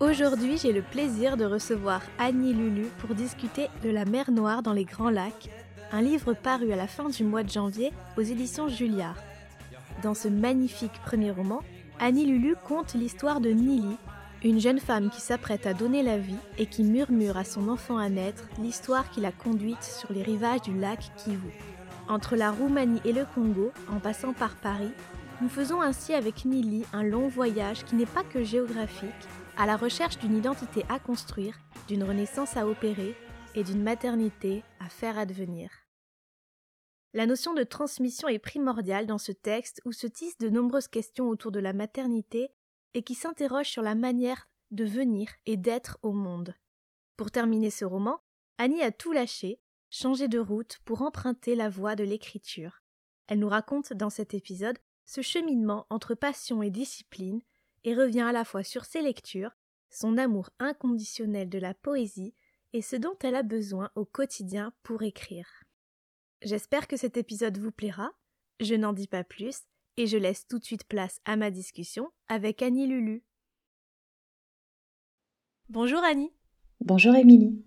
Aujourd'hui, j'ai le plaisir de recevoir Annie Lulu pour discuter de La mer Noire dans les Grands Lacs, un livre paru à la fin du mois de janvier aux éditions Julliard. Dans ce magnifique premier roman, Annie Lulu conte l'histoire de Nili, une jeune femme qui s'apprête à donner la vie et qui murmure à son enfant à naître l'histoire qui l'a conduite sur les rivages du lac Kivu. Entre la Roumanie et le Congo, en passant par Paris, nous faisons ainsi avec Nili un long voyage qui n'est pas que géographique, à la recherche d'une identité à construire, d'une renaissance à opérer et d'une maternité à faire advenir. La notion de transmission est primordiale dans ce texte où se tissent de nombreuses questions autour de la maternité et qui s'interrogent sur la manière de venir et d'être au monde. Pour terminer ce roman, Annie a tout lâché, changé de route pour emprunter la voie de l'écriture. Elle nous raconte dans cet épisode ce cheminement entre passion et discipline et revient à la fois sur ses lectures, son amour inconditionnel de la poésie et ce dont elle a besoin au quotidien pour écrire. J'espère que cet épisode vous plaira. Je n'en dis pas plus et je laisse tout de suite place à ma discussion avec Annie Lulu. Bonjour Annie. Bonjour Émilie.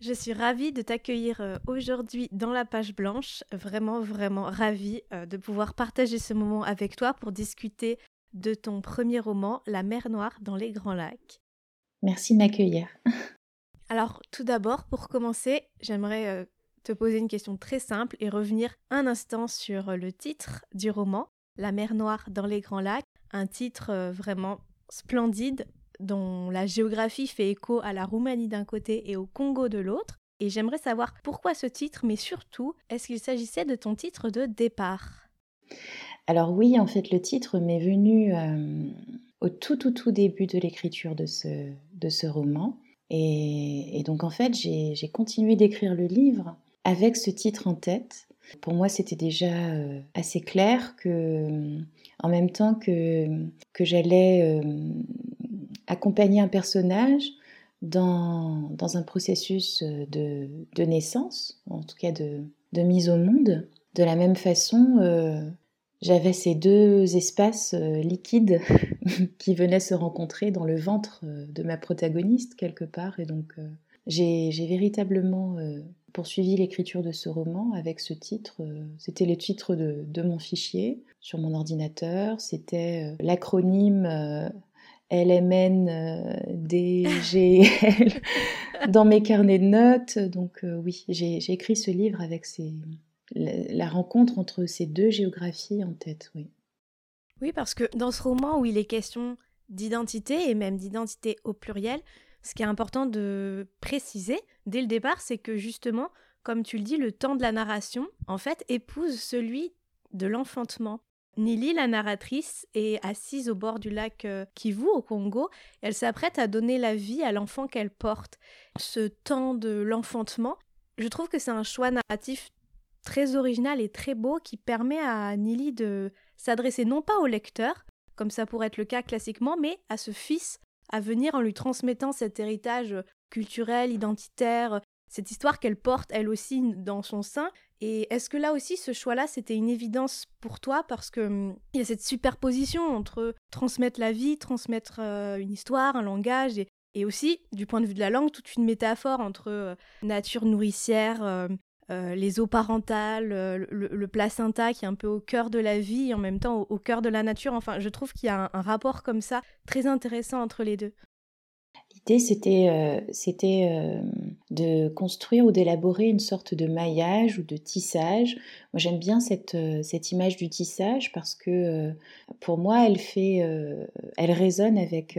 Je suis ravie de t'accueillir euh, aujourd'hui dans la page blanche, vraiment vraiment ravie euh, de pouvoir partager ce moment avec toi pour discuter de ton premier roman, La mer Noire dans les Grands Lacs. Merci de m'accueillir. Alors, tout d'abord, pour commencer, j'aimerais euh, te poser une question très simple et revenir un instant sur le titre du roman, La mer Noire dans les Grands Lacs, un titre euh, vraiment splendide dont la géographie fait écho à la Roumanie d'un côté et au Congo de l'autre. Et j'aimerais savoir pourquoi ce titre, mais surtout, est-ce qu'il s'agissait de ton titre de départ? Alors oui, en fait, le titre m'est venu euh, au tout, tout, tout début de l'écriture de ce, de ce roman. Et, donc en fait, j'ai continué d'écrire le livre avec ce titre en tête. Pour moi, c'était déjà euh, assez clair que, euh, en même temps que, que j'allais accompagner un personnage dans, dans un processus de, de, naissance, en tout cas de, de, mise au monde, de la même façon, j'avais ces deux espaces euh, liquides qui venaient se rencontrer dans le ventre euh, de ma protagoniste quelque part. Et donc euh, j'ai véritablement poursuivi l'écriture de ce roman avec ce titre. C'était le titre de, de, mon fichier sur mon ordinateur. C'était l'acronyme LMN DGL dans mes carnets de notes. Donc oui, j'ai écrit ce livre avec ces, la rencontre entre ces deux géographies en tête, oui. Oui, parce que dans ce roman où il est question d'identité et même d'identité au pluriel, ce qui est important de préciser dès le départ, c'est que justement, comme tu le dis, le temps de la narration, en fait, épouse celui de l'enfantement. Nili, la narratrice, est assise au bord du lac euh, Kivu, au Congo. Elle s'apprête à donner la vie à l'enfant qu'elle porte. Ce temps de l'enfantement, je trouve que c'est un choix narratif très original et très beau qui permet à Nili de s'adresser non pas au lecteur, comme ça pourrait être le cas classiquement, mais à ce fils à venir en lui transmettant cet héritage culturel, identitaire, cette histoire qu'elle porte elle aussi dans son sein. Et est-ce que là aussi ce choix-là c'était une évidence pour toi? Parce que hum, y a cette superposition entre transmettre la vie, transmettre euh, une histoire, un langage et, et, aussi du point de vue de la langue toute une métaphore entre euh, nature nourricière, euh, euh, les eaux parentales, euh, le, placenta qui est un peu au cœur de la vie et en même temps au, cœur de la nature. Enfin, je trouve qu'il y a un, rapport comme ça très intéressant entre les deux. L'idée, c'était, euh, de construire ou d'élaborer une sorte de maillage ou de tissage. Moi, j'aime bien cette, image du tissage parce que pour moi, elle fait, elle résonne avec,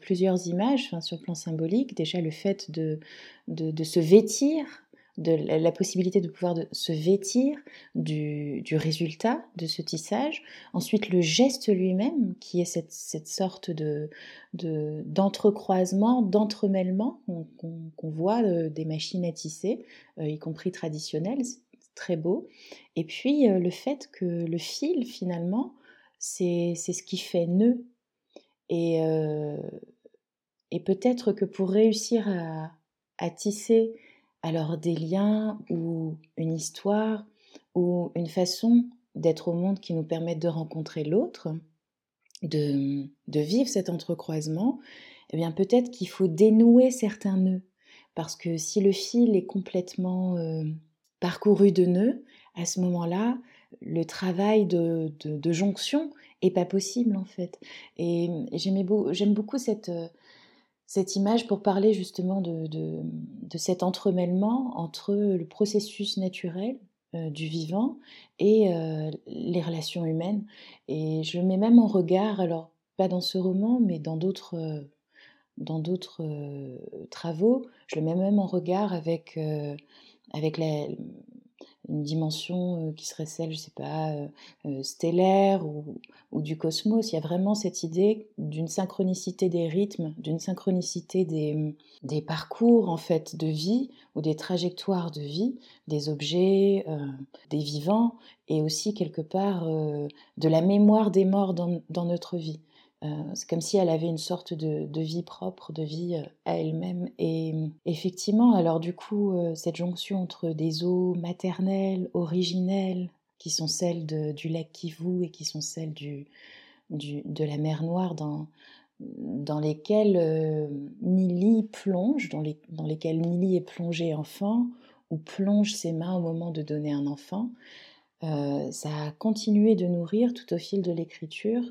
plusieurs images sur le plan symbolique. Déjà, le fait de se vêtir de la possibilité de pouvoir se vêtir du, résultat de ce tissage. Ensuite, le geste lui-même, qui est cette, sorte de, d'entrecroisement, d'entremêlement qu'on, voit euh, des machines à tisser, euh, y compris traditionnelles, c'est très beau. Et puis, euh, le fait que le fil, finalement, c'est, ce qui fait nœud. Et, et peut-être que pour réussir à tisser alors des liens ou une histoire ou une façon d'être au monde qui nous permettent de rencontrer l'autre, de, vivre cet entrecroisement, eh bien peut-être qu'il faut dénouer certains nœuds. Parce que si le fil est complètement euh, parcouru de nœuds, à ce moment-là, le travail de, jonction est pas possible en fait. Et, j'aime beaucoup cette, cette image pour parler justement de, de, cet entremêlement entre le processus naturel euh, du vivant et euh, les relations humaines. Et je le mets même en regard, alors pas dans ce roman, mais dans d'autres euh, dans travaux, je le mets même en regard avec, avec la, une dimension qui serait celle, je sais pas, stellaire ou, du cosmos. Il y a vraiment cette idée d'une synchronicité des rythmes, d'une synchronicité des, des, parcours en fait de vie ou des trajectoires de vie, des objets, des vivants et aussi quelque part de la mémoire des morts dans, dans notre vie. Euh, c'est comme si elle avait une sorte de, vie propre, de vie euh, à elle-même. Et euh, effectivement, alors du coup, cette jonction entre des eaux maternelles, originelles, qui sont celles du lac Kivu et qui sont celles du, de la mer Noire, dans, dans lesquelles Nili plonge, dans, les, dans lesquelles Nili est plongée enfant, ou plonge ses mains au moment de donner un enfant, ça a continué de nourrir tout au fil de l'écriture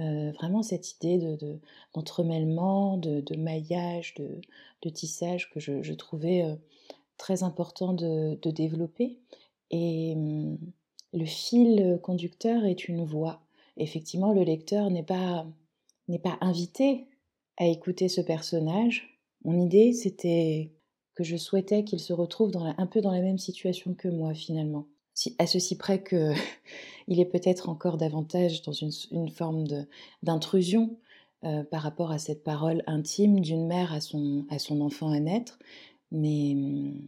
euh, vraiment cette idée de, d'entremêlement, de, maillage, de, tissage que je, trouvais euh, très important de, développer. Et hum, le fil conducteur est une voix. Effectivement, le lecteur n'est pas, n'est pas invité à écouter ce personnage. Mon idée, c'était que je souhaitais qu'il se retrouve un peu dans la même situation que moi finalement à ceci près que il est peut-être encore davantage dans une, forme d'intrusion euh, par rapport à cette parole intime d'une mère à son, à son enfant à naître, mais hum,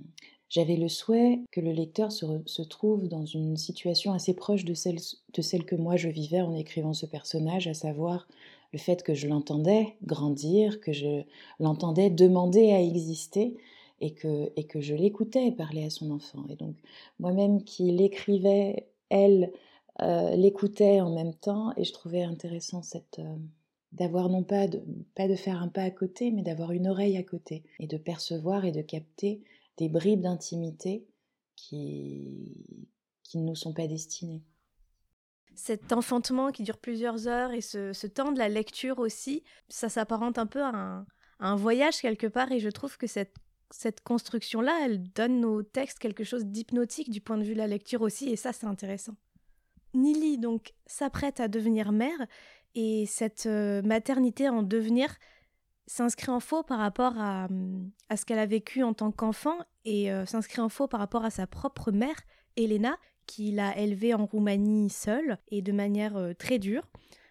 j'avais le souhait que le lecteur se, trouve dans une situation assez proche de celle, de celle que moi je vivais en écrivant ce personnage, à savoir le fait que je l'entendais grandir, que je l'entendais demander à exister, et que, et que je l'écoutais parler à son enfant. Et donc moi-même qui l'écrivais, elle euh, l'écoutait en même temps, et je trouvais intéressant cette... Euh, d'avoir non pas de, pas de faire un pas à côté, mais d'avoir une oreille à côté, et de percevoir et de capter des bribes d'intimité qui, qui ne nous sont pas destinées. Cet enfantement qui dure plusieurs heures et ce, temps de la lecture aussi, ça s'apparente un peu à un, à un voyage quelque part, et je trouve que cette cette construction-là, elle donne aux textes quelque chose d'hypnotique du point de vue de la lecture aussi, et ça, c'est intéressant. Nili, donc, s'apprête à devenir mère, et cette euh, maternité en devenir s'inscrit en faux par rapport à, hum, ce qu'elle a vécu en tant qu'enfant, et euh, s'inscrit en faux par rapport à sa propre mère, Elena, qui l'a élevée en Roumanie seule, et de manière euh, très dure,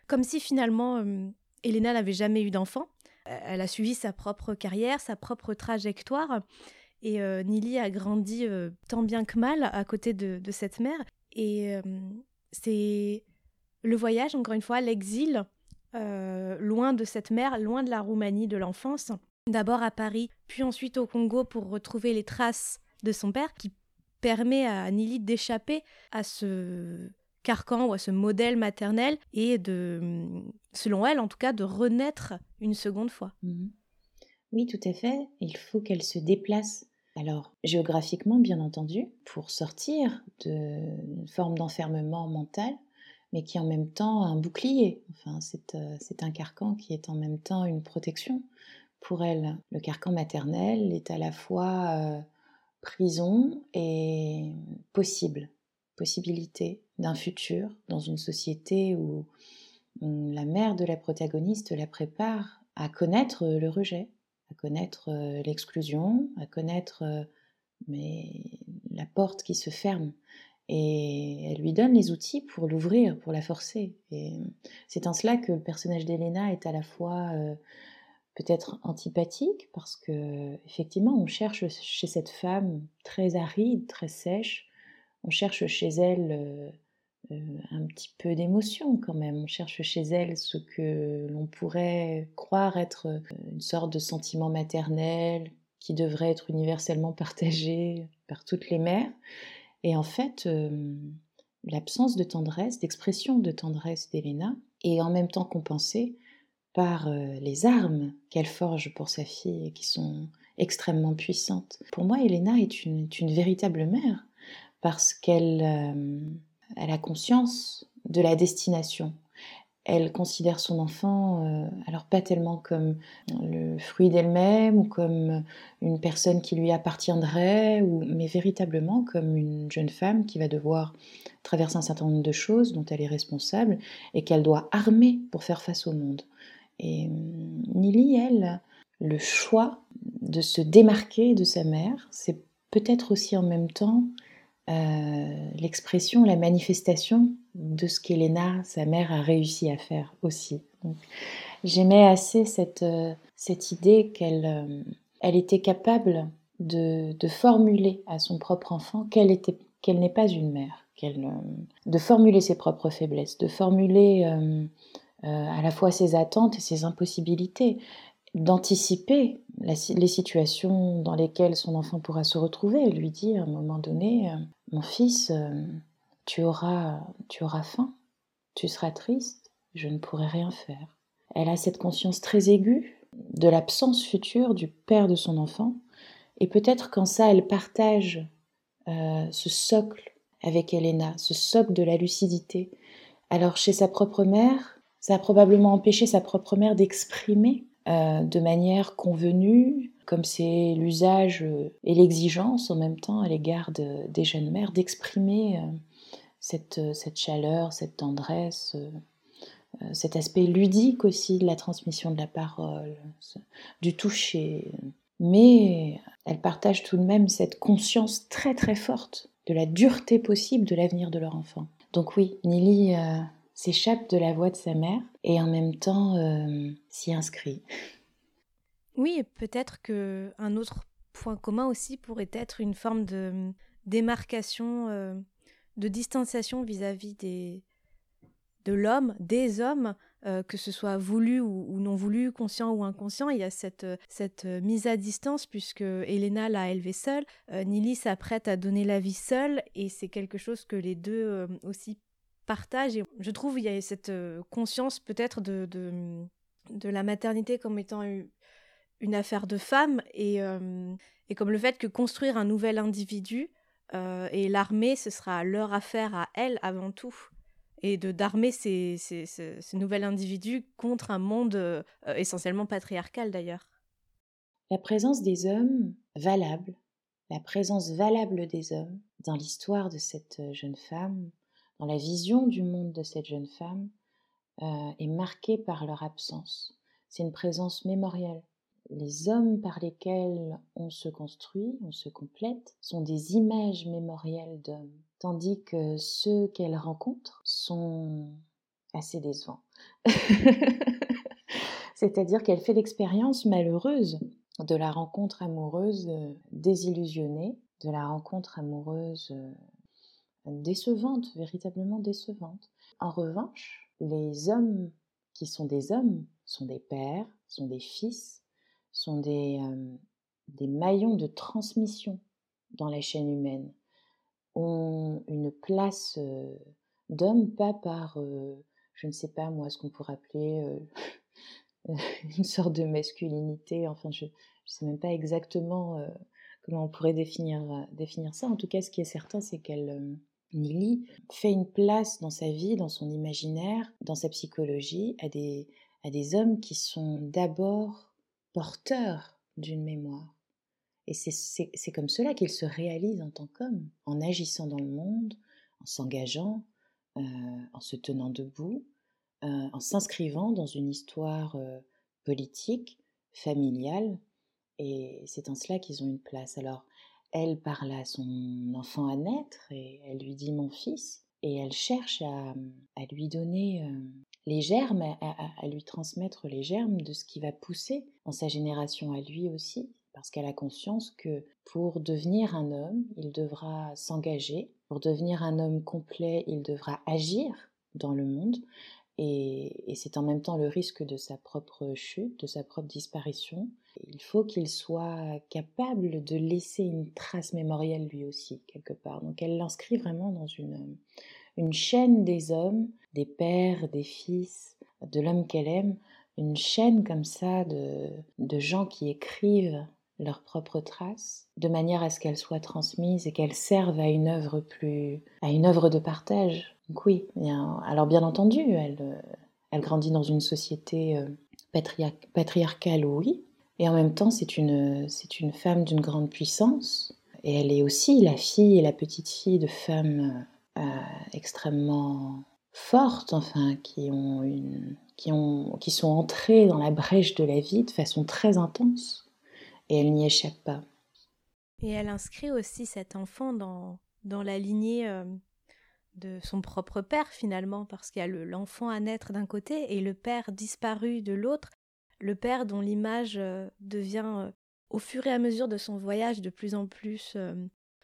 comme si finalement hum, Elena n'avait jamais eu d'enfant, elle a suivi sa propre carrière, sa propre trajectoire. Et euh, Nili a grandi euh, tant bien que mal à côté de, cette mère. Et euh, c'est le voyage, encore une fois, l'exil, loin de cette mère, loin de la Roumanie de l'enfance. D'abord à Paris, puis ensuite au Congo pour retrouver les traces de son père, qui permet à Nili d'échapper à ce carcan ou à ce modèle maternel et de, selon elle en tout cas, de renaître une seconde fois. Mhm. Oui, tout à fait. Il faut qu'elle se déplace. Alors, géographiquement, bien entendu, pour sortir d'une forme d'enfermement mental, mais qui est en même temps un bouclier. Enfin, euh, c'est un carcan qui est en même temps une protection pour elle. Le carcan maternel est à la fois euh, prison et possible, possibilité d'un futur dans une société où la mère de la protagoniste la prépare à connaître le rejet, à connaître euh, l'exclusion, à connaître euh, mais la porte qui se ferme. Et elle lui donne les outils pour l'ouvrir, pour la forcer. Et c'est en cela que le personnage d'Elena est à la fois euh, peut-être antipathique, parce que effectivement, on cherche chez cette femme très aride, très sèche, on cherche chez elle euh, euh, un petit peu d'émotion quand même. On cherche chez elle ce que l'on pourrait croire être une sorte de sentiment maternel qui devrait être universellement partagé par toutes les mères. Et en fait, euh, l'absence de tendresse, d'expression de tendresse d'Elena, est en même temps compensée par euh, les armes qu'elle forge pour sa fille et qui sont extrêmement puissantes. Pour moi, Elena est une, véritable mère parce qu'elle euh, elle a conscience de la destination elle considère son enfant, euh, alors pas tellement comme le fruit d'elle-même ou comme une personne qui lui appartiendrait, mais véritablement comme une jeune femme qui va devoir traverser un certain nombre de choses dont elle est responsable et qu'elle doit armer pour faire face au monde. Et hum, Nili, elle, le choix de se démarquer de sa mère, c'est peut-être aussi en même temps euh, l'expression, la manifestation de ce qu'Elena, sa mère, a réussi à faire aussi. j'aimais assez cette, euh, cette idée qu'elle euh, elle était capable de, de, formuler à son propre enfant qu'elle n'est pas une mère, de formuler ses propres faiblesses, de formuler à la fois ses attentes et ses impossibilités, d'anticiper les situations dans lesquelles son enfant pourra se retrouver et lui dire à un moment donné, euh, mon fils, euh, tu auras, tu auras faim, tu seras triste, je ne pourrai rien faire. Elle a cette conscience très aiguë de l'absence future du père de son enfant, et peut-être qu'en ça elle partage euh, ce socle avec Elena, ce socle de la lucidité. Alors chez sa propre mère, ça a probablement empêché sa propre mère d'exprimer de manière convenue, comme c'est l'usage euh, et l'exigence en même temps à l'égard des jeunes mères, d'exprimer euh, cette, cette, chaleur, cette tendresse, cet aspect ludique aussi de la transmission de la parole, du toucher. Mais elles partagent tout de même cette conscience très très forte de la dureté possible de l'avenir de leur enfant. Donc oui, Nili s'échappe de la voix de sa mère et en même temps euh, s'y inscrit. Oui, peut-être que un autre point commun aussi pourrait être une forme de démarcation, euh, de distanciation vis-à-vis des de l'homme, des hommes, euh, que ce soit voulu ou, non voulu, conscient ou inconscient, il y a cette, cette mise à distance puisque Elena l'a élevée seule, Nili s'apprête à donner la vie seule et c'est quelque chose que les deux aussi partage. Et je trouve il y a cette euh, conscience peut-être de, de, la maternité comme étant une affaire de femme et, euh, et comme le fait que construire un nouvel individu euh, et l'armée, ce sera leur affaire à elle avant tout. Et de d'armer ces, ces, ces, nouvel individu contre un monde essentiellement patriarcal d'ailleurs. La présence des hommes valable, la présence valable des hommes dans l'histoire de cette jeune femme dans la vision du monde de cette jeune femme, euh, est marquée par leur absence. C'est une présence mémorielle. Les hommes par lesquels on se construit, on se complète, sont des images mémorielles d'hommes, tandis que ceux qu'elle rencontre sont assez décevants. C'est-à-dire qu'elle fait l'expérience malheureuse de la rencontre amoureuse euh, désillusionnée, de la rencontre amoureuse décevante, véritablement décevante. En revanche, les hommes qui sont des hommes sont des pères, sont des fils, sont des, euh, des maillons de transmission dans la chaîne humaine, ont une place euh, d'homme pas par, euh, je ne sais pas moi, ce qu'on pourrait appeler une sorte de masculinité, enfin je ne sais même pas exactement comment on pourrait définir, définir ça. En tout cas, ce qui est certain, c'est qu'elle Nili fait une place dans sa vie, dans son imaginaire, dans sa psychologie, à des, à des hommes qui sont d'abord porteurs d'une mémoire. Et c'est comme cela qu'il se réalise en tant qu'homme, en agissant dans le monde, en s'engageant, euh, en se tenant debout, euh, en s'inscrivant dans une histoire euh, politique, familiale. Et c'est en cela qu'ils ont une place. Alors, elle parle à son enfant à naître et elle lui dit mon fils et elle cherche à, lui donner euh, les germes, à, lui transmettre les germes de ce qui va pousser dans sa génération à lui aussi, parce qu'elle a conscience que pour devenir un homme, il devra s'engager, pour devenir un homme complet, il devra agir dans le monde, et, c'est en même temps le risque de sa propre chute, de sa propre disparition. Il faut qu'il soit capable de laisser une trace mémorielle lui aussi, quelque part. Donc elle l'inscrit vraiment dans une, chaîne des hommes, des pères, des fils, de l'homme qu'elle aime, une chaîne comme ça de, gens qui écrivent leurs propres traces, de manière à ce qu'elles soient transmises et qu'elles servent à une œuvre plus, à une œuvre de partage. Donc oui, alors bien entendu, elle, euh, elle grandit dans une société euh, patriarcale, oui, et en même temps c'est une, c'est une femme d'une grande puissance, et elle est aussi la fille et la petite fille de femmes euh, extrêmement fortes, enfin, qui, ont une, qui, ont, qui sont entrées dans la brèche de la vie de façon très intense, et elle n'y échappe pas. Et elle inscrit aussi cet enfant dans, dans la lignée de son propre père finalement, parce qu'il y a l'enfant à naître d'un côté et le père disparu de l'autre, le père dont l'image euh, devient euh, au fur et à mesure de son voyage de plus en plus euh,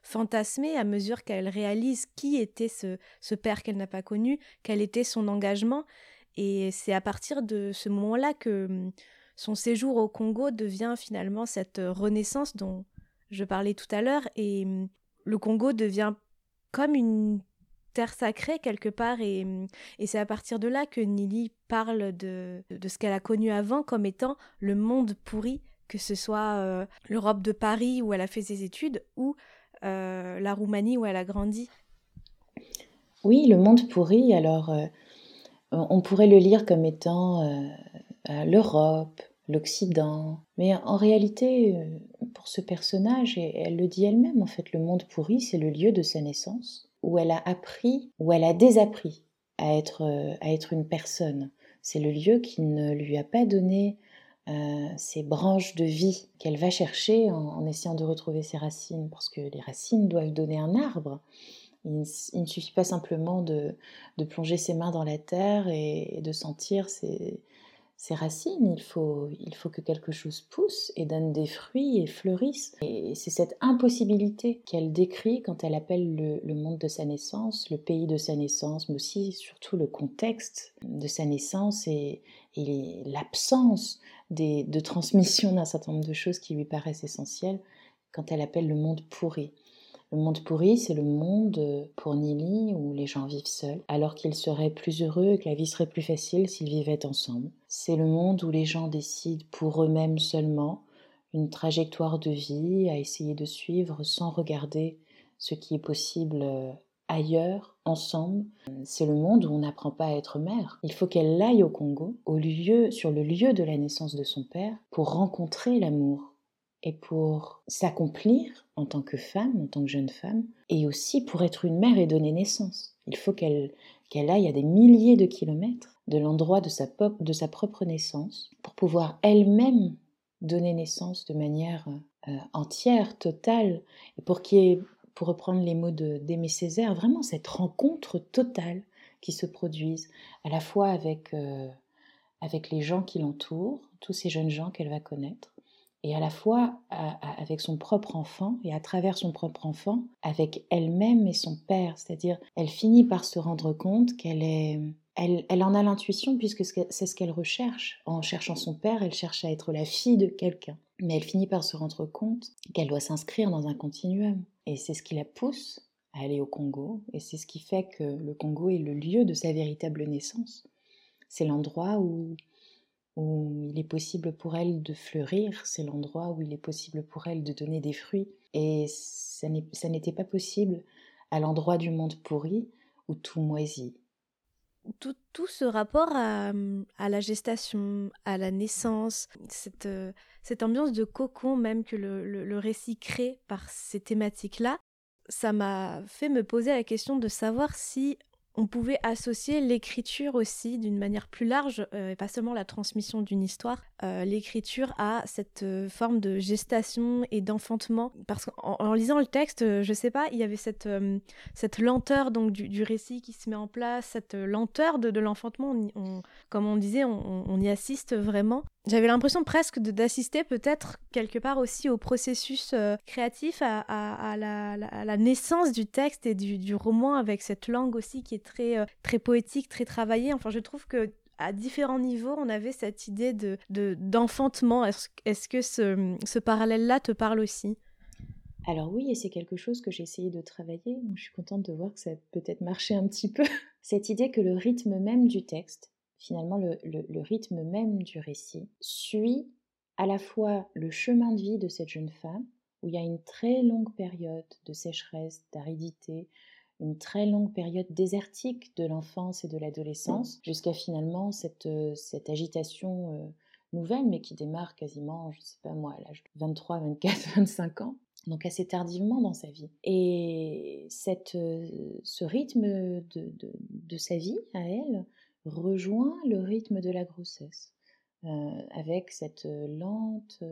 fantasmée, à mesure qu'elle réalise qui était ce, ce père qu'elle n'a pas connu, quel était son engagement, et c'est à partir de ce moment-là que hum, son séjour au Congo devient finalement cette renaissance dont je parlais tout à l'heure, et hum, le Congo devient comme une terre sacrée quelque part et, et c'est à partir de là que Nili parle de, de ce qu'elle a connu avant comme étant le monde pourri, que ce soit euh, l'Europe de Paris où elle a fait ses études ou euh, la Roumanie où elle a grandi. Oui, le monde pourri, alors euh, on pourrait le lire comme étant l'Europe, l'Occident, mais en réalité, pour ce personnage, et elle le dit elle-même, en fait, le monde pourri, c'est le lieu de sa naissance où elle a appris, où elle a désappris à être, euh, à être une personne. C'est le lieu qui ne lui a pas donné euh, ces branches de vie qu'elle va chercher en, essayant de retrouver ses racines, parce que les racines doivent donner un arbre. Il, ne suffit pas simplement de, de, plonger ses mains dans la terre et, de sentir ses, ses racines, il faut, il faut que quelque chose pousse et donne des fruits et fleurisse. Et c'est cette impossibilité qu'elle décrit quand elle appelle le, monde de sa naissance, le pays de sa naissance, mais aussi surtout le contexte de sa naissance et, l'absence de transmission d'un certain nombre de choses qui lui paraissent essentielles quand elle appelle le monde pourri. Le monde pourri, c'est le monde euh, pour Nili où les gens vivent seuls, alors qu'ils seraient plus heureux et que la vie serait plus facile s'ils vivaient ensemble. C'est le monde où les gens décident pour eux-mêmes seulement une trajectoire de vie à essayer de suivre sans regarder ce qui est possible euh, ailleurs, ensemble. C'est le monde où on n'apprend pas à être mère. Il faut qu'elle aille au Congo, au lieu, sur le lieu de la naissance de son père, pour rencontrer l'amour, et pour s'accomplir en tant que femme, en tant que jeune femme, et aussi pour être une mère et donner naissance. Il faut qu'elle aille à des milliers de kilomètres de l'endroit de sa, propre naissance pour pouvoir elle-même donner naissance de manière euh, entière, totale, et pour qu'il y ait, pour reprendre les mots d'Aimé Césaire, vraiment cette rencontre totale qui se produise à la fois avec, euh, avec les gens qui l'entourent, tous ces jeunes gens qu'elle va connaître, et à la fois avec son propre enfant et à travers son propre enfant avec elle-même et son père. C'est-à-dire, elle finit par se rendre compte qu'elle est... Elle, elle en a l'intuition puisque c'est ce qu'elle recherche. En cherchant son père, elle cherche à être la fille de quelqu'un. Mais elle finit par se rendre compte qu'elle doit s'inscrire dans un continuum. Et c'est ce qui la pousse à aller au Congo. Et c'est ce qui fait que le Congo est le lieu de sa véritable naissance. C'est l'endroit où où il est possible pour elle de fleurir, c'est l'endroit où il est possible pour elle de donner des fruits. Et ça n'était pas possible à l'endroit du monde pourri où tout moisit. Tout, tout ce rapport à, à, la gestation, à la naissance, cette, cette ambiance de cocon même que le, le récit crée par ces thématiques-là, ça m'a fait me poser la question de savoir si on pouvait associer l'écriture aussi d'une manière plus large, euh, et pas seulement la transmission d'une histoire, euh, l'écriture a cette euh, forme de gestation et d'enfantement Parce qu'en lisant le texte, euh, je sais pas, il y avait cette, cette lenteur donc du, récit qui se met en place, cette lenteur de, l'enfantement. comme on disait, on, y assiste vraiment. J'avais l'impression presque d'assister peut-être quelque part aussi au processus créatif, à, la, naissance du texte et du, du, roman avec cette langue aussi qui est très, très poétique, très travaillée. Enfin, je trouve que à différents niveaux, on avait cette idée de d'enfantement. Est-ce que ce, parallèle-là te parle aussi? Alors oui, et c'est quelque chose que j'ai essayé de travailler. Je suis contente de voir que ça a peut-être marché un petit peu. Cette idée que le rythme même du texte, finalement le, le, rythme même du récit, suit à la fois le chemin de vie de cette jeune femme, où il y a une très longue période de sécheresse, d'aridité, une très longue période désertique de l'enfance et de l'adolescence, jusqu'à finalement cette, euh, cette agitation euh, nouvelle, mais qui démarre quasiment, je ne sais pas moi, à l'âge de 23, 24, 25 ans, donc assez tardivement dans sa vie. Et cette, euh, ce rythme de, de, de, sa vie à elle rejoint le rythme de la grossesse, avec cette lente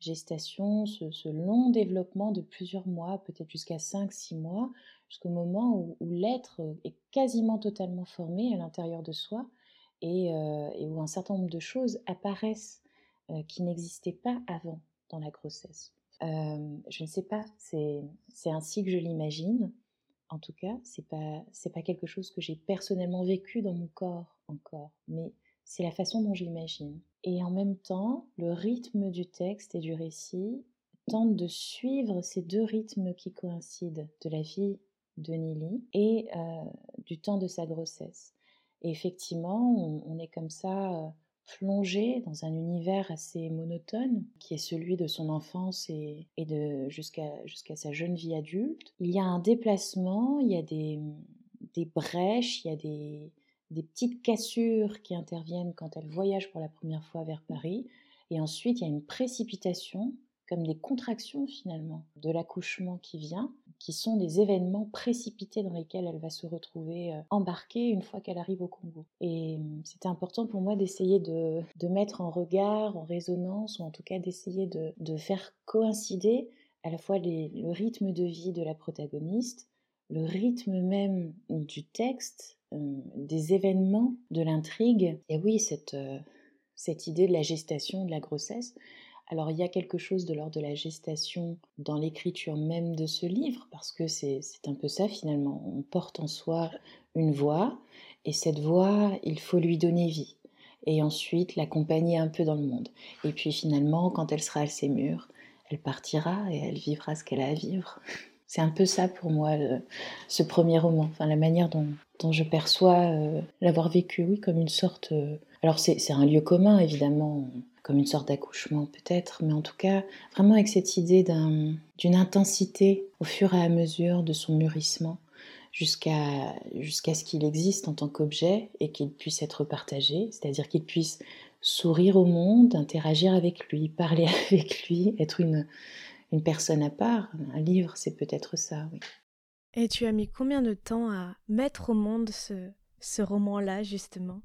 gestation, ce, long développement de plusieurs mois, peut-être jusqu'à 5-6 mois, jusqu'au moment où, l'être est quasiment totalement formé à l'intérieur de soi et, euh, où un certain nombre de choses apparaissent euh, qui n'existaient pas avant dans la grossesse. Euh, je ne sais pas, c'est ainsi que je l'imagine. En tout cas, c'est pas pas quelque chose que j'ai personnellement vécu dans mon corps encore, mais c'est la façon dont j'imagine. Et en même temps, le rythme du texte et du récit tente de suivre ces deux rythmes qui coïncident de la vie de Nili et euh, du temps de sa grossesse. Et effectivement, on, est comme ça euh, plongé dans un univers assez monotone, qui est celui de son enfance et, de jusqu'à jusqu'à sa jeune vie adulte. Il y a un déplacement, il y a des, des brèches, il y a des, des petites cassures qui interviennent quand elle voyage pour la première fois vers Paris. Et ensuite, il y a une précipitation comme des contractions finalement de l'accouchement qui vient, qui sont des événements précipités dans lesquels elle va se retrouver euh, embarquée une fois qu'elle arrive au Congo. Et hum, c'était important pour moi d'essayer de, mettre en regard, en résonance, ou en tout cas d'essayer de, faire coïncider à la fois le rythme de vie de la protagoniste, le rythme même du texte, hum, des événements, de l'intrigue. Et oui, cette, euh, cette idée de la gestation, de la grossesse, alors il y a quelque chose de l'ordre de la gestation dans l'écriture même de ce livre, parce que c'est un peu ça finalement. On porte en soi une voix, et cette voix, il faut lui donner vie, et ensuite l'accompagner un peu dans le monde. Et puis finalement, quand elle sera assez mûre, elle partira et elle vivra ce qu'elle a à vivre. C'est un peu ça pour moi, ce premier roman, enfin la manière dont, je perçois euh, l'avoir vécu, oui, comme une sorte... Euh, alors c'est un lieu commun, évidemment comme une sorte d'accouchement peut-être, mais en tout cas vraiment avec cette idée d'une intensité au fur et à mesure de son mûrissement jusqu'à jusqu'à ce qu'il existe en tant qu'objet et qu'il puisse être partagé, c'est-à-dire qu'il puisse sourire au monde, interagir avec lui, parler avec lui, être une, une personne à part. Un livre, c'est peut-être ça, oui. Et tu as mis combien de temps à mettre au monde ce, ce roman-là, justement?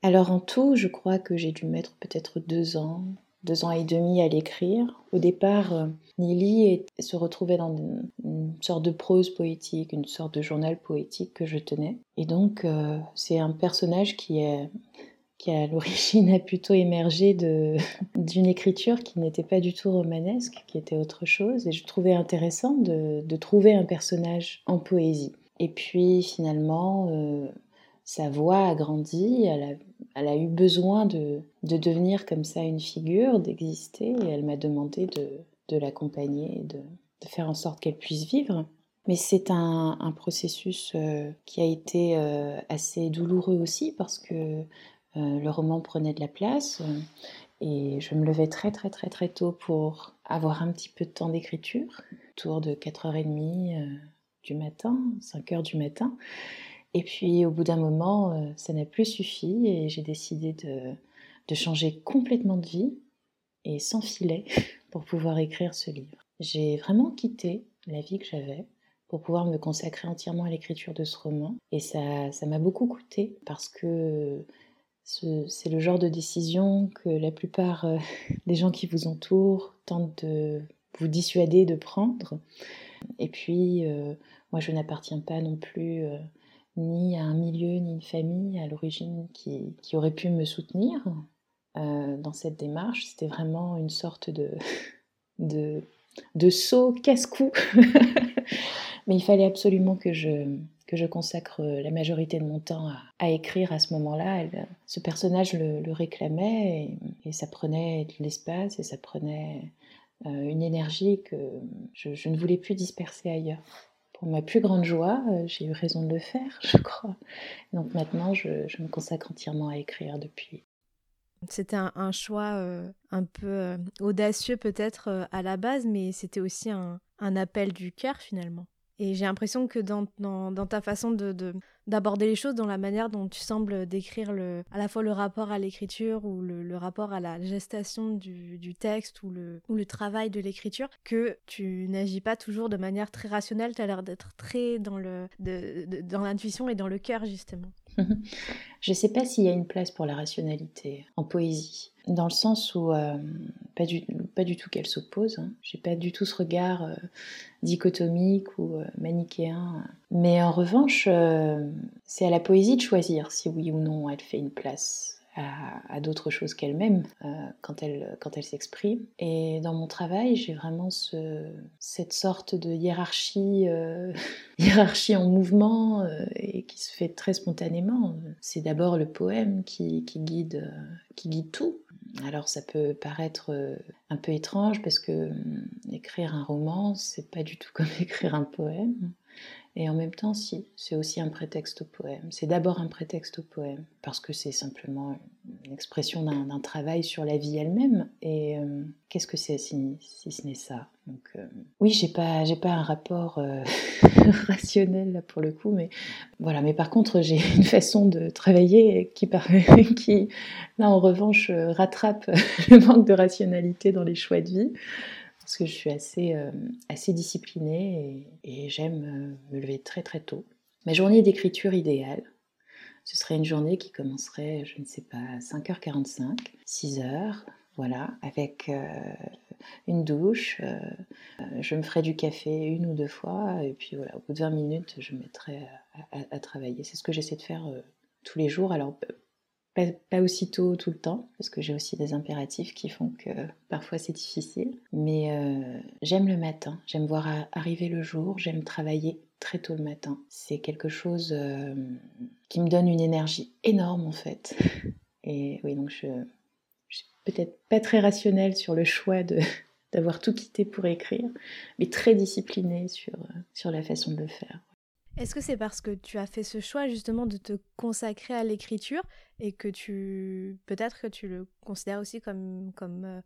Alors en tout, je crois que j'ai dû mettre peut-être deux ans, deux ans et demi à l'écrire. Au départ, euh, Nili se retrouvait dans une, sorte de prose poétique, une sorte de journal poétique que je tenais. Et donc, euh, c'est un personnage qui est qui à l'origine a plutôt émergé d'une écriture qui n'était pas du tout romanesque, qui était autre chose. Et je trouvais intéressant de, trouver un personnage en poésie. Et puis finalement, euh, sa voix a grandi, elle a eu besoin de, devenir comme ça une figure, d'exister, et elle m'a demandé de, l'accompagner, de, faire en sorte qu'elle puisse vivre. Mais c'est un, processus euh, qui a été euh, assez douloureux aussi parce que le roman prenait de la place et je me levais très très très très tôt pour avoir un petit peu de temps d'écriture, autour de 4h30 du matin, 5h du matin. Et puis au bout d'un moment, euh, ça n'a plus suffi et j'ai décidé de, changer complètement de vie et sans filet pour pouvoir écrire ce livre. J'ai vraiment quitté la vie que j'avais pour pouvoir me consacrer entièrement à l'écriture de ce roman. Et ça, ça m'a beaucoup coûté parce que c'est le genre de décision que la plupart euh, des gens qui vous entourent tentent de vous dissuader de prendre. Et puis, euh, moi, je n'appartiens pas non plus euh, ni à un milieu, ni une famille à l'origine qui, aurait pu me soutenir dans cette démarche. C'était vraiment une sorte de, de saut casse-cou. Mais il fallait absolument que je, que je consacre euh, la majorité de mon temps à, écrire à ce moment-là. Ce personnage le, réclamait et, ça prenait de l'espace et ça prenait euh, une énergie que je, ne voulais plus disperser ailleurs. Pour ma plus grande joie, euh, j'ai eu raison de le faire, je crois. Donc maintenant, je, me consacre entièrement à écrire depuis. C'était un, choix un peu audacieux peut-être à la base, mais c'était aussi un appel du cœur finalement. Et j'ai l'impression que dans, dans, ta façon de, d'aborder les choses, dans la manière dont tu sembles décrire le, à la fois le rapport à l'écriture ou le, rapport à la gestation du, du, texte ou le, ou le travail de l'écriture, que tu n'agis pas toujours de manière très rationnelle, tu as l'air d'être très dans, le, dans l'intuition et dans le cœur justement. Je ne sais pas s'il y a une place pour la rationalité en poésie dans le sens où euh, pas, du, tout qu'elle s'oppose. Hein. J'ai pas du tout ce regard euh, dichotomique ou euh, manichéen. Mais en revanche, c'est à la poésie de choisir si oui ou non elle fait une place à, d'autres choses qu'elle-même euh, quand elle, quand elle s'exprime. Et dans mon travail, j'ai vraiment ce, cette sorte de hiérarchie, euh, hiérarchie en mouvement euh, et qui se fait très spontanément. C'est d'abord le poème qui, qui guide, qui guide tout. Alors ça peut paraître un peu étrange parce que écrire un roman, c'est pas du tout comme écrire un poème. Et en même temps, si, c'est aussi un prétexte au poème. C'est d'abord un prétexte au poème, parce que c'est simplement une expression d'un, travail sur la vie elle-même. Et euh, qu'est-ce que c'est si, ce n'est ça? Donc, euh, Oui, j'ai pas, pas un rapport euh, rationnel là pour le coup, mais voilà. Mais par contre, j'ai une façon de travailler qui, qui là en revanche, rattrape le manque de rationalité dans les choix de vie parce que je suis assez, euh, assez disciplinée et, j'aime euh, me lever très très tôt. Ma journée d'écriture idéale, ce serait une journée qui commencerait, je ne sais pas, à 5h45, 6h, voilà, avec euh, une douche. je me ferai du café une ou deux fois, et puis voilà, au bout de 20 minutes, je me mettrai à, à travailler. C'est ce que j'essaie de faire tous les jours. Alors, pas, aussitôt tout le temps, parce que j'ai aussi des impératifs qui font que parfois c'est difficile. Mais euh, j'aime le matin, j'aime voir arriver le jour, j'aime travailler très tôt le matin. C'est quelque chose euh, qui me donne une énergie énorme en fait. Et oui, donc je, je suis peut-être pas très rationnelle sur le choix de d'avoir tout quitté pour écrire, mais très disciplinée sur, sur la façon de le faire. Est-ce que c'est parce que tu as fait ce choix justement de te consacrer à l'écriture et que tu peut-être que tu le considères aussi comme comme euh,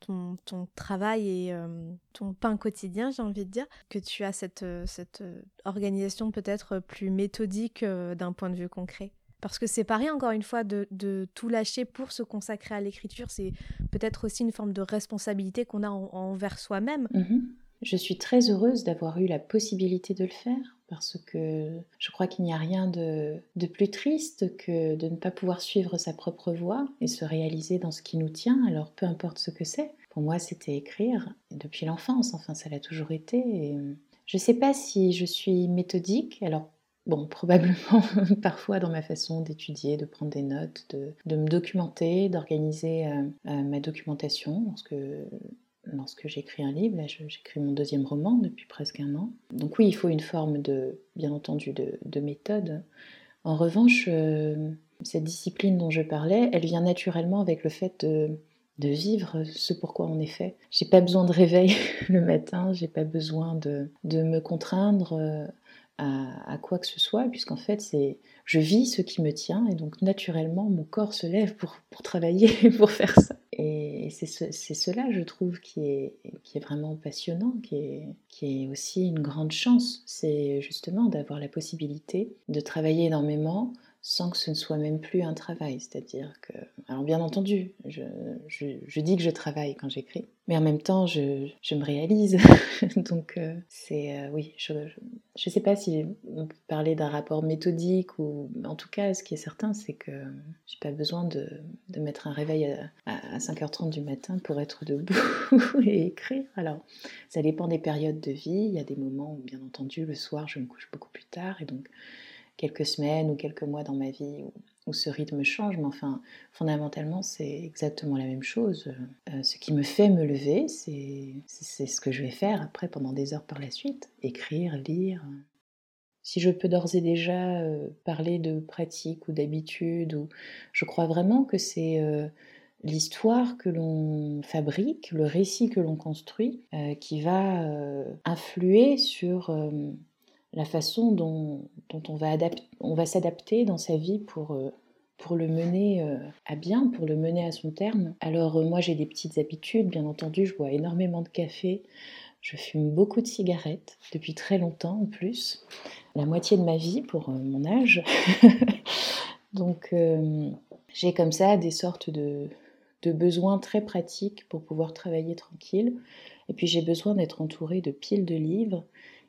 ton, ton, travail et euh, ton pain quotidien, j'ai envie de dire, que tu as cette, euh, cette organisation peut-être plus méthodique d'un point de vue concret? Parce que c'est pareil, encore une fois, de, de, tout lâcher pour se consacrer à l'écriture. C'est peut-être aussi une forme de responsabilité qu'on a envers soi-même. Mm-hmm. Je suis très heureuse d'avoir eu la possibilité de le faire parce que je crois qu'il n'y a rien de, plus triste que de ne pas pouvoir suivre sa propre voie et se réaliser dans ce qui nous tient, alors peu importe ce que c'est. Pour moi, c'était écrire depuis l'enfance, enfin ça l'a toujours été. Et je ne sais pas si je suis méthodique, alors Bon, probablement parfois dans ma façon d'étudier, de prendre des notes, de, me documenter, d'organiser euh, euh, ma documentation, parce que lorsque j'écris un livre. Là, j'écris mon deuxième roman depuis presque un an. Donc oui, il faut une forme de, bien entendu, de, méthode. En revanche, euh, cette discipline dont je parlais, elle vient naturellement avec le fait de, vivre ce pourquoi on est fait. J'ai pas besoin de réveil le matin, j'ai pas besoin de, me contraindre euh, à, quoi que ce soit, puisqu'en fait, c'est je vis ce qui me tient et donc naturellement, mon corps se lève pour, pour travailler, pour faire ça. Et c'est cela, je trouve, qui est, qui est vraiment passionnant, qui est, qui est aussi une grande chance. C'est justement d'avoir la possibilité de travailler énormément sans que ce ne soit même plus un travail. C'est-à-dire que, alors bien entendu, je, je, dis que je travaille quand j'écris, mais en même temps, je, je me réalise. Donc, euh, c'est, euh, oui, je ne sais pas si on peut parler d'un rapport méthodique ou, en tout cas, ce qui est certain, c'est que j'ai pas besoin de, de, mettre un réveil à, à 5h30 du matin pour être debout et écrire. Alors, ça dépend des périodes de vie. Il y a des moments où, bien entendu, le soir, je me couche beaucoup plus tard et donc quelques semaines ou quelques mois dans ma vie où, ce rythme change, mais enfin, fondamentalement, c'est exactement la même chose. Euh, ce qui me fait me lever, c'est ce que je vais faire après pendant des heures par la suite, écrire, lire. Si je peux d'ores et déjà euh, parler de pratique ou d'habitude, ou je crois vraiment que c'est euh, l'histoire que l'on fabrique, le récit que l'on construit, qui va influer sur la façon dont, on va, va s'adapter dans sa vie pour, euh, pour le mener euh, à bien, pour le mener à son terme. Alors euh, moi j'ai des petites habitudes, bien entendu, je bois énormément de café, je fume beaucoup de cigarettes, depuis très longtemps en plus, la moitié de ma vie pour mon âge. Donc j'ai comme ça des sortes de, de besoins très pratiques pour pouvoir travailler tranquille. Et puis j'ai besoin d'être entourée de piles de livres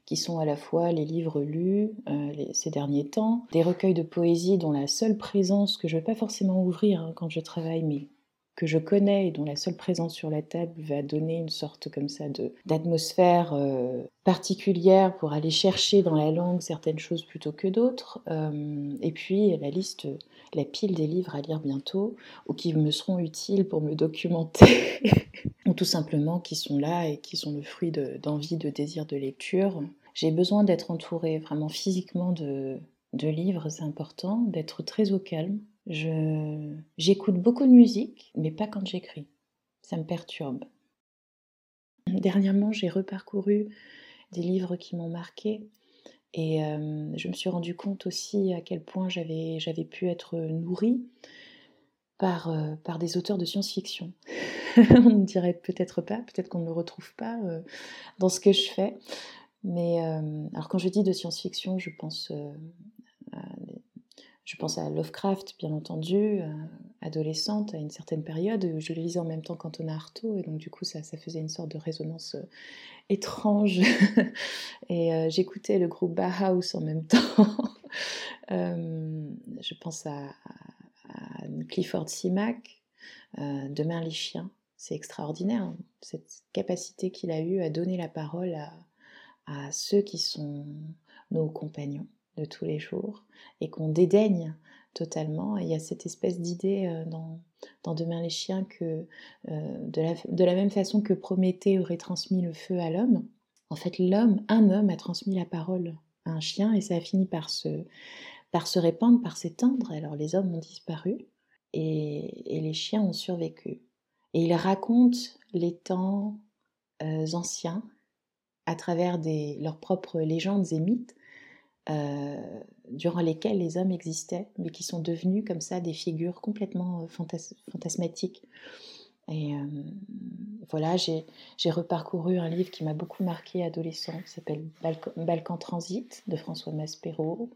qui sont à la fois les livres lus euh, ces derniers temps, des recueils de poésie dont la seule présence, que je ne vais pas forcément ouvrir hein, quand je travaille, mais que je connais et dont la seule présence sur la table va donner une sorte comme ça de d'atmosphère euh, particulière pour aller chercher dans la langue certaines choses plutôt que d'autres. Euh, et puis la liste, la pile des livres à lire bientôt ou qui me seront utiles pour me documenter ou tout simplement qui sont là et qui sont le fruit d'envie, de, désir de lecture. J'ai besoin d'être entourée vraiment physiquement de, de livres, c'est important, d'être très au calme. J'écoute beaucoup de musique, mais pas quand j'écris. Ça me perturbe. Dernièrement, j'ai reparcouru des livres qui m'ont marqué et euh, je me suis rendu compte aussi à quel point j'avais, pu être nourrie par, euh, par des auteurs de science-fiction. on ne dirait peut-être pas, peut-être qu'on ne le retrouve pas euh, dans ce que je fais. Mais alors quand je dis de science-fiction, je pense, je pense à Lovecraft, bien entendu, adolescente, à une certaine période. Je le lisais en même temps qu'Antonin Artaud, et donc du coup ça, faisait une sorte de résonance étrange. et j'écoutais le groupe Bauhaus en même temps. je pense à Clifford Simac, euh, Demain les chiens. C'est extraordinaire, hein, cette capacité qu'il a eue à donner la parole à, ceux qui sont nos compagnons de tous les jours et qu'on dédaigne totalement. il y a cette espèce d'idée euh, dans, dans, Demain les chiens que euh, de, la, de, la, même façon que Prométhée aurait transmis le feu à l'homme, en fait l'homme, un homme a transmis la parole à un chien et ça a fini par se, par se répandre, par s'étendre. Alors les hommes ont disparu et, les chiens ont survécu. Et ils racontent les temps euh, anciens à travers des, leurs propres légendes et mythes euh, durant lesquels les hommes existaient, mais qui sont devenus comme ça des figures complètement euh, fantasmatiques. Et voilà, j'ai reparcouru un livre qui m'a beaucoup marqué adolescent, qui s'appelle Balkan, Transit de François Maspero.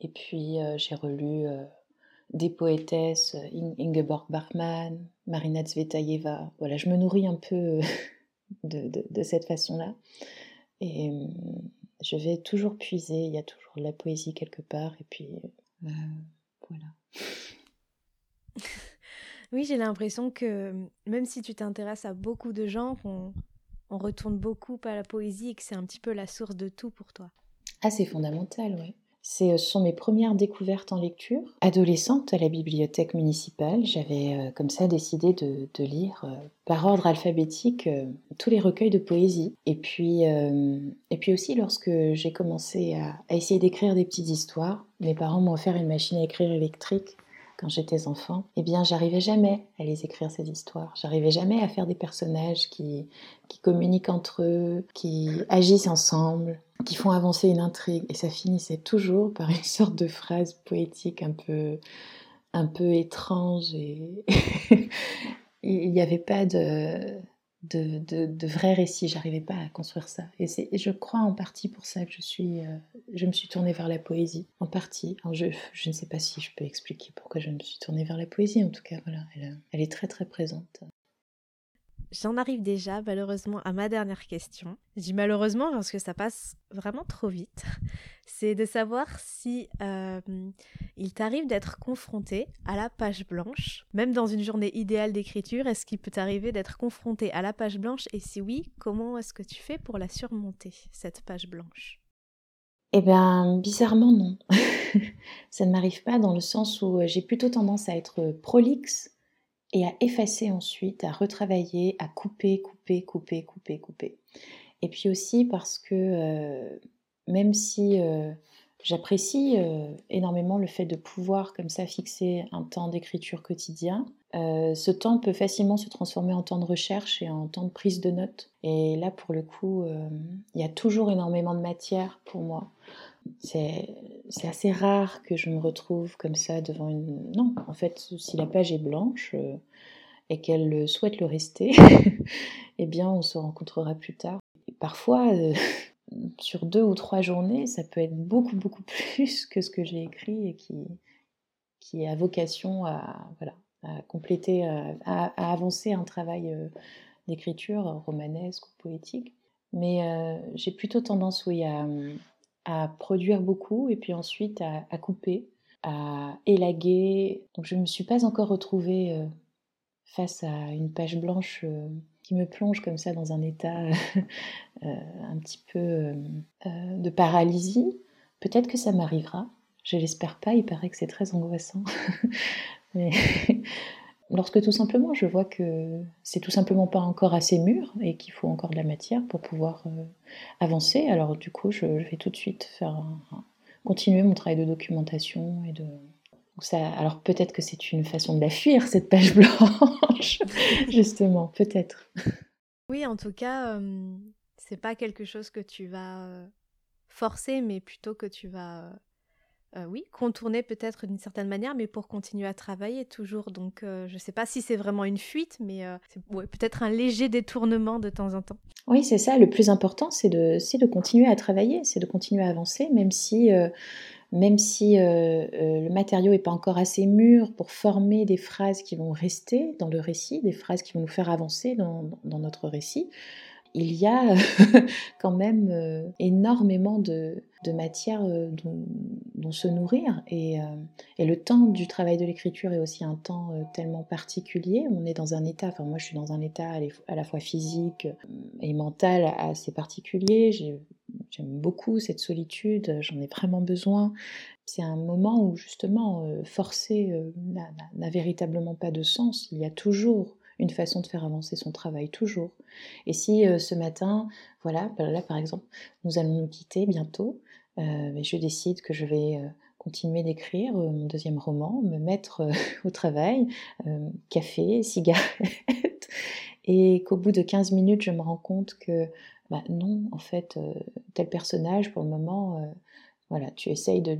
Et puis j'ai relu des poétesses, Ingeborg Bachmann, Marina Tsvetaeva. Voilà, je me nourris un peu de, cette façon-là. Et euh, je vais toujours puiser, il y a toujours la poésie quelque part, et puis euh, voilà. Oui, j'ai l'impression que même si tu t'intéresses à beaucoup de gens, qu'on on retourne beaucoup à la poésie et que c'est un petit peu la source de tout pour toi. Ah, c'est fondamental, oui. Euh, ce sont mes premières découvertes en lecture. Adolescente à la bibliothèque municipale, j'avais euh, comme ça décidé de, lire euh, par ordre alphabétique tous les recueils de poésie. Et puis, et puis aussi lorsque j'ai commencé à, à essayer d'écrire des petites histoires, mes parents m'ont offert une machine à écrire électrique quand j'étais enfant, eh bien, j'arrivais jamais à les écrire ces histoires. J'arrivais jamais à faire des personnages qui, qui communiquent entre eux, qui agissent ensemble, qui font avancer une intrigue. Et ça finissait toujours par une sorte de phrase poétique un peu, un peu étrange. Et il n'y avait pas de, de, de, vrais récits. J'arrivais pas à construire ça. Et, je crois en partie pour ça que je, suis, euh, je me suis tournée vers la poésie. En partie. je, je, ne sais pas si je peux expliquer pourquoi je me suis tournée vers la poésie. En tout cas, voilà, elle, elle est très très présente. J'en arrive déjà malheureusement à ma dernière question. Je dis malheureusement parce que ça passe vraiment trop vite. C'est de savoir si euh, il t'arrive d'être confronté à la page blanche, même dans une journée idéale d'écriture. Est-ce qu'il peut t'arriver d'être confronté à la page blanche? Et si oui, comment est-ce que tu fais pour la surmonter cette page blanche? Eh bien, bizarrement, non. ça ne m'arrive pas dans le sens où j'ai plutôt tendance à être prolixe et à effacer ensuite, à retravailler, à couper, couper, couper, couper, couper. Et puis aussi parce que euh, même si euh, j'apprécie euh, énormément le fait de pouvoir comme ça fixer un temps d'écriture quotidien, ce temps peut facilement se transformer en temps de recherche et en temps de prise de notes. Et là, pour le coup, il y a toujours énormément de matière pour moi. C'est assez rare que je me retrouve comme ça devant une... Non, en fait, si la page est blanche euh, et qu'elle souhaite le rester, eh bien, on se rencontrera plus tard. parfois, euh, sur deux ou trois journées, ça peut être beaucoup, beaucoup plus que ce que j'ai écrit et qui, qui a vocation à, voilà, à compléter, à, avancer un travail euh, d'écriture romanesque ou poétique. Mais j'ai plutôt tendance, oui, à à produire beaucoup et puis ensuite à, couper, à élaguer. Donc je ne me suis pas encore retrouvée euh, face à une page blanche euh, qui me plonge comme ça dans un état euh, un petit peu de paralysie. Peut-être que ça m'arrivera. Je l'espère pas, il paraît que c'est très angoissant. lorsque tout simplement je vois que c'est tout simplement pas encore assez mûr et qu'il faut encore de la matière pour pouvoir euh, avancer, alors du coup je, vais tout de suite faire continuer mon travail de documentation et de ça, alors peut-être que c'est une façon de la fuir cette page blanche, justement, peut-être. Oui, en tout cas, euh, c'est pas quelque chose que tu vas euh, forcer, mais plutôt que tu vas euh, oui, contourner peut-être d'une certaine manière, mais pour continuer à travailler toujours. Donc, euh, je ne sais pas si c'est vraiment une fuite, mais euh, c'est peut-être un léger détournement de temps en temps. Oui, c'est ça. Le plus important, c'est de, de continuer à travailler, c'est de continuer à avancer, même si, même si le matériau n'est pas encore assez mûr pour former des phrases qui vont rester dans le récit, des phrases qui vont nous faire avancer dans, dans notre récit il y a quand même euh, énormément de, matière euh, dont, se nourrir. Euh, et, le temps du travail de l'écriture est aussi un temps tellement particulier. On est dans un état, enfin moi je suis dans un état à la fois physique et mental assez particulier. J'aime beaucoup cette solitude, j'en ai vraiment besoin. C'est un moment où justement forcer n'a véritablement pas de sens. Il y a toujours une façon de faire avancer son travail, toujours. Et si euh, ce matin, voilà, bah là par exemple, nous allons nous quitter bientôt, euh, je décide que je vais euh, continuer d'écrire mon deuxième roman, me mettre au travail, café, cigarette, et qu'au bout de 15 minutes, je me rends compte que bah, non, en fait, tel personnage, pour le moment, voilà, tu essayes de,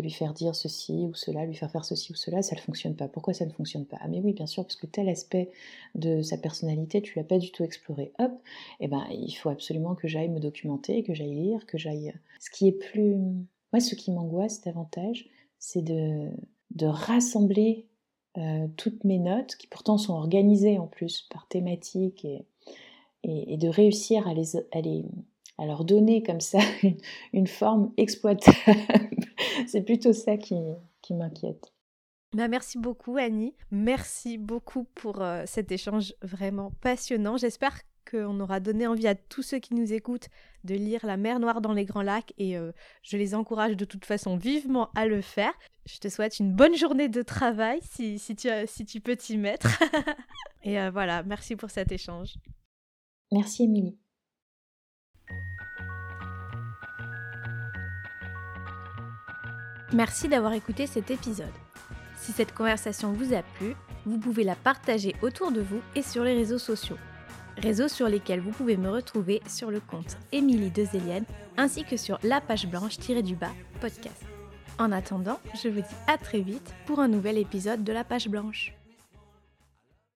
lui faire dire ceci ou cela, lui faire faire ceci ou cela, ça ne fonctionne pas. Pourquoi ça ne fonctionne pas? Ah mais oui, bien sûr, parce que tel aspect de sa personnalité, tu l'as pas du tout exploré. Hop, eh ben, il faut absolument que j'aille me documenter, que j'aille lire, que j'aille... Ce qui est plus... Moi, ce qui m'angoisse davantage, c'est de, rassembler euh, toutes mes notes, qui pourtant sont organisées en plus par thématique, et, et, de réussir à les, à les à leur donner comme ça une, forme exploitable. C'est plutôt ça qui, m'inquiète. Bah merci beaucoup Annie, merci beaucoup pour euh, cet échange vraiment passionnant. J'espère qu'on aura donné envie à tous ceux qui nous écoutent de lire La mer Noire dans les Grands Lacs et euh, je les encourage de toute façon vivement à le faire. Je te souhaite une bonne journée de travail si, si, tu, si tu peux t'y mettre. et euh, voilà, merci pour cet échange. Merci Émilie. Merci d'avoir écouté cet épisode. Si cette conversation vous a plu, vous pouvez la partager autour de vous et sur les réseaux sociaux. Réseaux sur lesquels vous pouvez me retrouver sur le compte Émilie Dezélienne ainsi que sur la page blanche-du-bas podcast. En attendant, je vous dis à très vite pour un nouvel épisode de la page blanche.